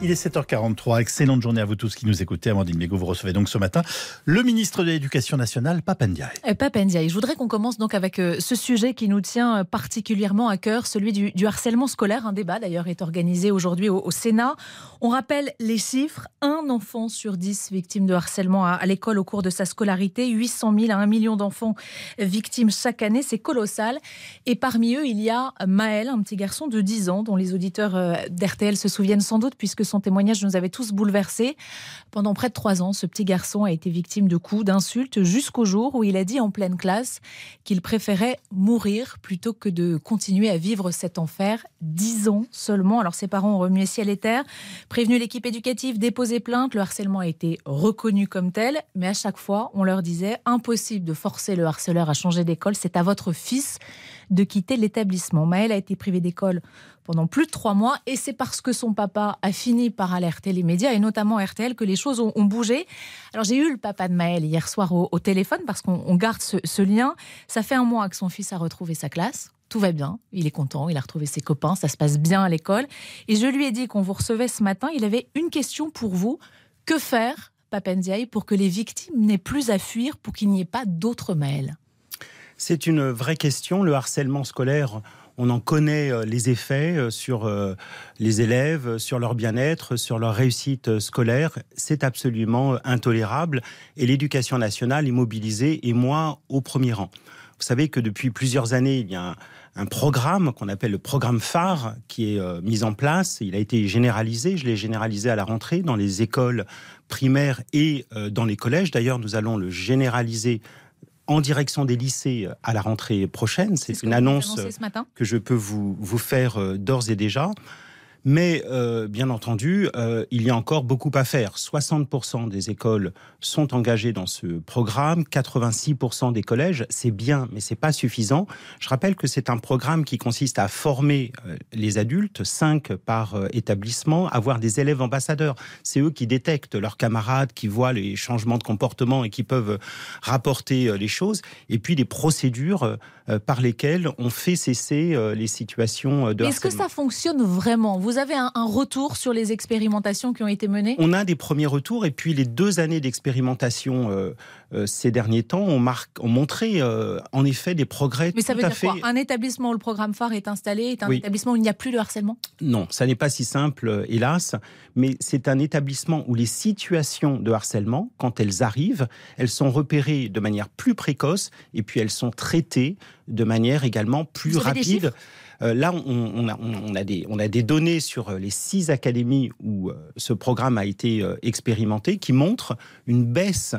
Il est 7h43. Excellente journée à vous tous qui nous écoutez. Amandine Mégo, vous recevez donc ce matin le ministre de l'Éducation nationale, Papendiaï. Euh, Papendiaï, je voudrais qu'on commence donc avec euh, ce sujet qui nous tient euh, particulièrement à cœur, celui du, harcèlement scolaire. Un débat d'ailleurs est organisé aujourd'hui au, Sénat. On rappelle les chiffres. Un enfant sur dix victime de harcèlement à, l'école au cours de sa scolarité. 800 000 à 1 million d'enfants victimes chaque année. C'est colossal. Et parmi eux, il y a Maël, un petit garçon de 10 ans dont les auditeurs d'RTL se souviennent sans doute puisque son témoignage nous avait tous bouleversés. Pendant près de trois ans, ce petit garçon a été victime de coups, d'insultes, jusqu'au jour où il a dit en pleine classe qu'il préférait mourir plutôt que de continuer à vivre cet enfer. Dix ans seulement. Alors ses parents ont remué ciel et terre, prévenu l'équipe éducative, déposé plainte. Le harcèlement a été reconnu comme tel, mais à chaque fois, on leur disait impossible de forcer le harceleur à changer d'école. C'est à votre fils de quitter l'établissement. Maël a été privé d'école pendant plus de trois mois et c'est parce que son papa a fini par alerter les médias et notamment RTL que les choses ont, bougé. Alors j'ai eu le papa de Maël hier soir au, téléphone parce qu'on garde ce, lien. Ça fait un mois que son fils a retrouvé sa classe tout va bien, il est content, il a retrouvé ses copains, ça se passe bien à l'école. Et je lui ai dit qu'on vous recevait ce matin, il avait une question pour vous. Que faire, Papendiaï, pour que les victimes n'aient plus à fuir, pour qu'il n'y ait pas d'autres Maël C'est une vraie question. Le harcèlement scolaire, on en connaît euh, les effets euh, sur euh, les élèves, sur leur bien-être, sur leur réussite scolaire. C'est absolument intolérable et l'éducation nationale est mobilisée et moi au premier rang. Vous savez que depuis plusieurs années, il y a un, programme qu'on appelle le programme phare qui est mis en place. Il a été généralisé. Je l'ai généralisé à la rentrée dans les écoles primaires et dans les collèges. D'ailleurs, nous allons le généraliser en direction des lycées euh, à la rentrée prochaine. C'est une annonce que je peux vous, vous faire euh, d'ores et déjà. Mais euh, bien entendu, euh, il y a encore beaucoup à faire. 60% des écoles sont engagées dans ce programme, 86% des collèges, c'est bien, mais c'est pas suffisant. Je rappelle que c'est un programme qui consiste à former euh, les adultes, 5 par établissement, avoir des élèves ambassadeurs. C'est eux qui détectent leurs camarades, qui voient les changements de comportement et qui peuvent rapporter les choses. Et puis des procédures par lesquelles on fait cesser les situations de Est-ce que ça fonctionne vraiment? Vous avez un, retour sur les expérimentations qui ont été menées? On a des premiers retours et puis les deux années d'expérimentation euh, euh, ces derniers temps ont, montré euh, en effet des progrès. Mais ça veut dire quoi Un établissement où le programme phare est installé est un établissement où il n'y a plus de harcèlement? Non, ça n'est pas si simple, hélas, mais c'est un établissement où les situations de harcèlement, quand elles arrivent, elles sont repérées de manière plus précoce et puis elles sont traitées de manière également plus rapide. Euh, là, on, a, des, données sur euh, les six académies où euh, ce programme a été expérimenté qui montrent une baisse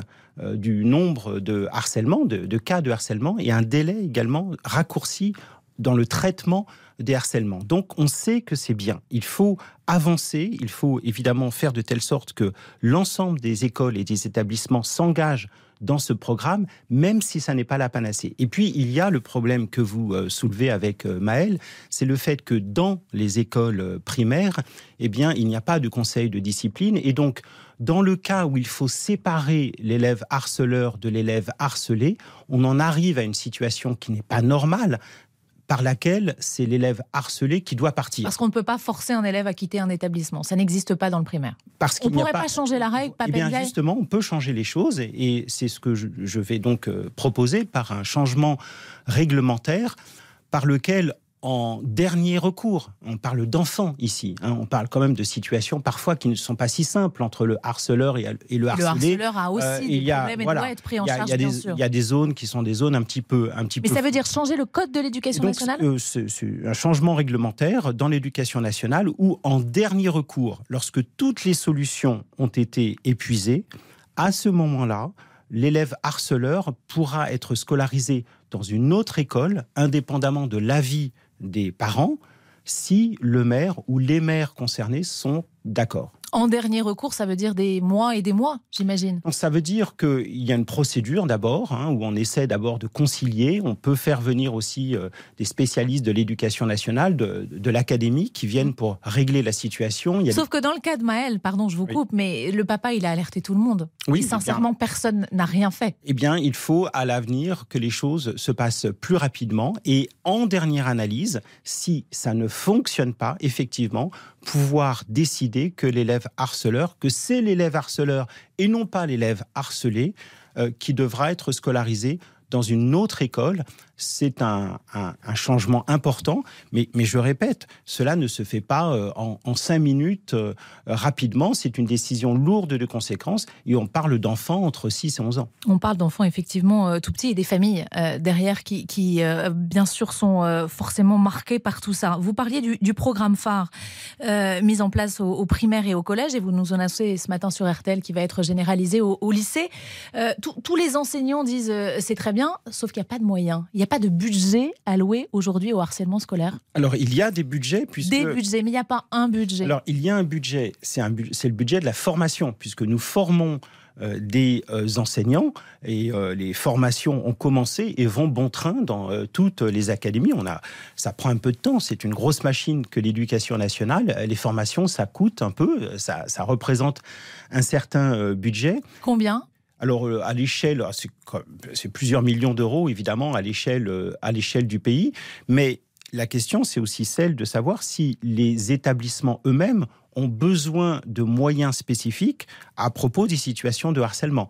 du nombre de harcèlements, de, cas de harcèlement, et un délai également raccourci dans le traitement des harcèlements. Donc on sait que c'est bien. Il faut avancer, il faut évidemment faire de telle sorte que l'ensemble des écoles et des établissements s'engagent dans ce programme, même si ça n'est pas la panacée. Et puis, il y a le problème que vous euh, soulevez avec euh, Maël, c'est le fait que dans les écoles euh, primaires, eh bien, il n'y a pas de conseil de discipline. Et donc, dans le cas où il faut séparer l'élève harceleur de l'élève harcelé, on en arrive à une situation qui n'est pas normale par laquelle c'est l'élève harcelé qui doit partir. Parce qu'on ne peut pas forcer un élève à quitter un établissement. Ça n'existe pas dans le primaire. Parce on ne pourrait pas... changer la règle, pas eh bien, justement, on peut changer les choses et c'est ce que je vais donc euh, proposer par un changement réglementaire par lequel en dernier recours. On parle d'enfants ici. Hein. On parle quand même de situations parfois qui ne sont pas si simples entre le harceleur et, le harcelé. Le harceleur a aussi euh, des problèmes et doit être pris en charge. Il y a des zones qui sont des zones un petit peu... Un petit Mais ça veut dire changer le code de l'éducation nationale euh, C'est un changement réglementaire dans l'éducation nationale où, en dernier recours, lorsque toutes les solutions ont été épuisées, à ce moment-là, l'élève harceleur pourra être scolarisé dans une autre école, indépendamment de l'avis des parents si le maire ou les maires concernés sont d'accord. En dernier recours, ça veut dire des mois et des mois, j'imagine. Ça veut dire qu'il y a une procédure d'abord, hein, où on essaie d'abord de concilier. On peut faire venir aussi euh, des spécialistes de l'éducation nationale, de, de l'académie, qui viennent pour régler la situation. Sauf que dans le cas de Maël, pardon, je vous coupe, mais le papa, il a alerté tout le monde. Oui, et sincèrement, personne n'a rien fait. Eh bien, il faut à l'avenir que les choses se passent plus rapidement. Et en dernière analyse, si ça ne fonctionne pas, effectivement, pouvoir décider que l'élève harceleur, que c'est l'élève harceleur et non pas l'élève harcelé euh, qui devra être scolarisé dans une autre école c'est un, changement important, mais, je répète, cela ne se fait pas euh, en, cinq minutes euh, rapidement. C'est une décision lourde de conséquences et on parle d'enfants entre 6 et 11 ans. On parle d'enfants effectivement euh, tout petits et des familles derrière qui, bien sûr, sont forcément marquées par tout ça. Vous parliez du, programme phare mis en place au, primaire et au collège et vous nous annoncez ce matin sur RTL qui va être généralisé au, lycée. tous les enseignants disent c'est très bien, sauf qu'il n'y a pas de moyens. Pas de budget alloué aujourd'hui au harcèlement scolaire Alors, il y a des budgets. Puisque... Des budgets, mais il n'y a pas un budget. Alors, il y a un budget. C'est le budget de la formation, puisque nous formons euh, des euh, enseignants et euh, les formations ont commencé et vont bon train dans toutes les académies. On a, ça prend un peu de temps, c'est une grosse machine que l'éducation nationale. Les formations, ça coûte un peu, ça, ça représente un certain budget. Combien? Alors euh, à l'échelle, ah, c'est plusieurs millions d'euros évidemment à l'échelle euh, à l'échelle du pays, mais la question c'est aussi celle de savoir si les établissements eux-mêmes ont besoin de moyens spécifiques à propos des situations de harcèlement.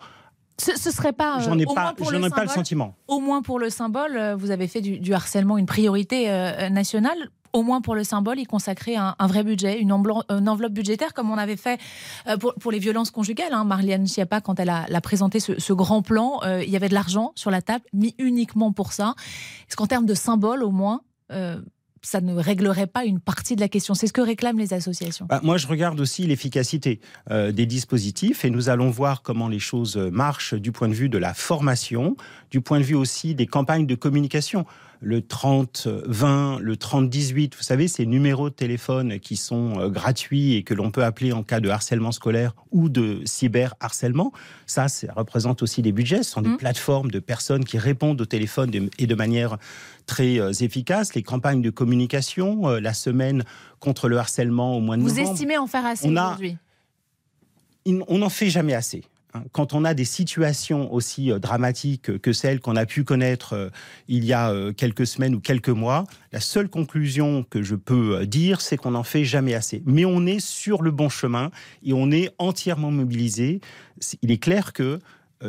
Ce, ne serait pas. J'en ai pas, j'en ai pas le sentiment. Au moins pour le symbole, vous avez fait du, harcèlement une priorité euh, nationale au moins pour le symbole, y consacrer un, vrai budget, une, enveloppe budgétaire, comme on avait fait euh, pour, les violences conjugales. Hein. Marliane Schiappa, quand elle a, présenté ce, grand plan, euh, il y avait de l'argent sur la table, mis uniquement pour ça. Est-ce qu'en termes de symbole, au moins, euh, ça ne réglerait pas une partie de la question? C'est ce que réclament les associations. Bah, moi, je regarde aussi l'efficacité des dispositifs et nous allons voir comment les choses marchent du point de vue de la formation, du point de vue aussi des campagnes de communication le 30-20, le 30-18. Vous savez, ces numéros de téléphone qui sont euh, gratuits et que l'on peut appeler en cas de harcèlement scolaire ou de cyberharcèlement. Ça, ça représente aussi des budgets. Ce sont des mmh. plateformes de personnes qui répondent au téléphone et de manière très euh, efficace. Les campagnes de communication, euh, la semaine contre le harcèlement au mois de novembre. Vous estimez en faire assez aujourd'hui? on n'en fait jamais assez. Quand on a des situations aussi euh, dramatiques que celles qu'on a pu connaître euh, il y a euh, quelques semaines ou quelques mois, la seule conclusion que je peux dire, c'est qu'on n'en fait jamais assez. Mais on est sur le bon chemin et on est entièrement mobilisé. Il est clair que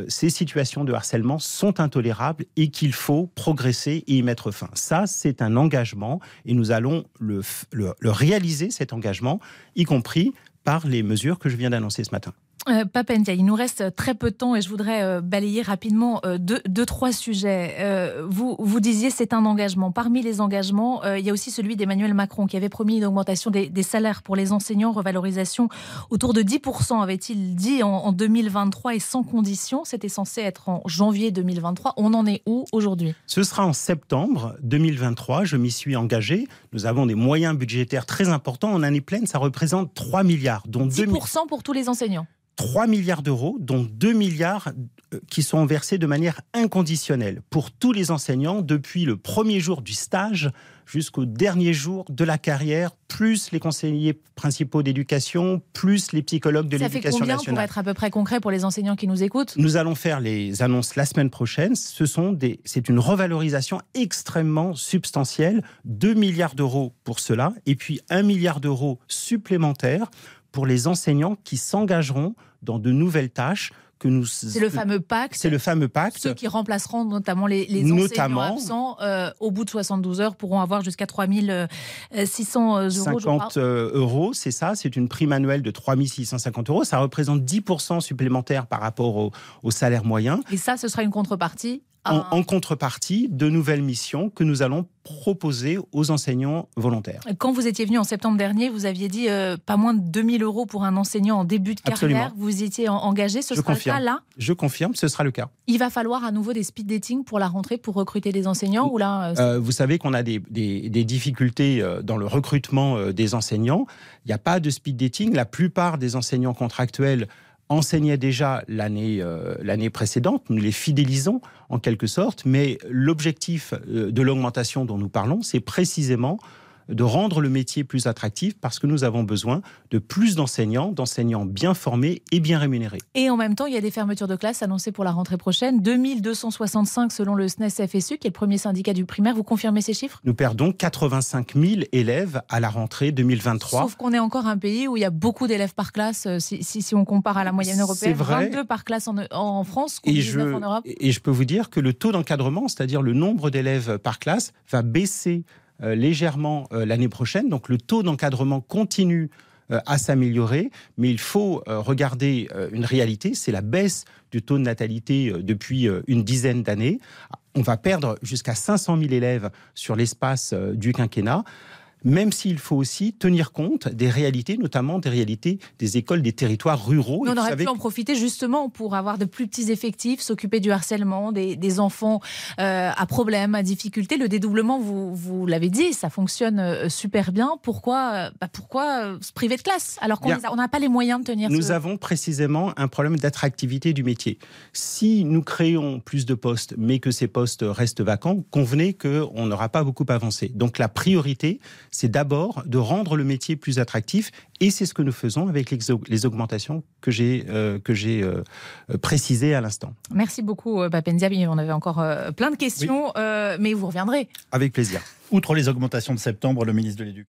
ces situations de harcèlement sont intolérables et qu'il faut progresser et y mettre fin. Ça, c'est un engagement et nous allons le, le réaliser, cet engagement, y compris par les mesures que je viens d'annoncer ce matin. Euh, Papendia, il nous reste très peu de temps et je voudrais euh, balayer rapidement euh, deux, trois sujets. Euh, vous, vous disiez c'est un engagement. Parmi les engagements, il y a aussi celui d'Emmanuel Macron qui avait promis une augmentation des, salaires pour les enseignants, revalorisation autour de 10%, avait-il dit en, en 2023 et sans condition. C'était censé être en janvier 2023. On en est où aujourd'hui? Ce sera en septembre 2023. Je m'y suis engagé. Nous avons des moyens budgétaires très importants. En année pleine, ça représente 3 milliards, dont 10% pour tous les enseignants? 3 milliards d'euros, dont 2 milliards euh, qui sont versés de manière inconditionnelle pour tous les enseignants depuis le premier jour du stage jusqu'au dernier jour de la carrière, plus les conseillers principaux d'éducation, plus les psychologues de l'éducation nationale. Ça fait combien pour être à peu près concret pour les enseignants qui nous écoutent? Nous allons faire les annonces la semaine prochaine. Ce sont des, c'est une revalorisation extrêmement substantielle, 2 milliards d'euros pour cela, et puis 1 milliard d'euros supplémentaires pour les enseignants qui s'engageront dans de nouvelles tâches que nous. C'est le fameux pacte. C'est le fameux pacte. Ceux qui remplaceront notamment les, les enseignants absents euh, au bout de 72 heures pourront avoir jusqu'à 3600 euh, euros. 50 euh, euros, c'est ça. C'est une prime annuelle de 3650 euros. Ça représente 10% supplémentaire par rapport au, au salaire moyen. Et ça, ce sera une contrepartie en, en, contrepartie de nouvelles missions que nous allons proposer aux enseignants volontaires. Quand vous étiez venu en septembre dernier, vous aviez dit euh, pas moins de 2000 euros pour un enseignant en début de Absolument. carrière. Vous étiez engagé, ce Je sera confirme. le cas là? Je confirme, ce sera le cas. Il va falloir à nouveau des speed dating pour la rentrée pour recruter des enseignants ou là euh, Euh, vous savez qu'on a des, des- des difficultés dans le recrutement des enseignants. Il n'y a pas de speed dating. La plupart des enseignants contractuels enseignaient déjà l'année euh, l'année précédente. Nous les fidélisons en quelque sorte. Mais l'objectif euh, de l'augmentation dont nous parlons, c'est précisément de rendre le métier plus attractif parce que nous avons besoin de plus d'enseignants, d'enseignants bien formés et bien rémunérés. Et en même temps, il y a des fermetures de classes annoncées pour la rentrée prochaine. 2265 selon le SNES FSU, qui est le premier syndicat du primaire. Vous confirmez ces chiffres? Nous perdons 85 000 élèves à la rentrée 2023. Sauf qu'on est encore un pays où il y a beaucoup d'élèves par classe, euh, si, si- si on compare à la moyenne européenne. vrai. 22 par classe en, en France, Et 19 je, en Europe. et je peux vous dire que le taux d'encadrement, c'est-à-dire le nombre d'élèves par classe, va baisser légèrement euh, l'année prochaine. Donc le taux d'encadrement continue euh, à s'améliorer, mais il faut euh, regarder euh, une réalité, c'est la baisse du taux de natalité euh, depuis euh, une dizaine d'années. On va perdre jusqu'à 500 000 élèves sur l'espace euh, du quinquennat. Même s'il faut aussi tenir compte des réalités, notamment des réalités des écoles des territoires ruraux. On aurait savez pu en profiter justement pour avoir de plus petits effectifs, s'occuper du harcèlement, des, des enfants euh, à problème, à difficulté. Le dédoublement, vous, vous l'avez dit, ça fonctionne euh, super bien. Pourquoi, euh, bah, pourquoi se priver de classe alors qu'on n'a pas les moyens de tenir Nous ce- avons précisément un problème d'attractivité du métier. Si nous créons plus de postes, mais que ces postes restent vacants, convenez qu'on n'aura pas beaucoup avancé. Donc la priorité, c'est d'abord de rendre le métier plus attractif, et c'est ce que nous faisons avec les, au- les augmentations que j'ai euh, que j'ai euh, précisées à l'instant. Merci beaucoup, euh, Papendia. On avait encore euh, plein de questions, euh, mais vous reviendrez. Avec plaisir. Outre les augmentations de septembre, le ministre de l'Éducation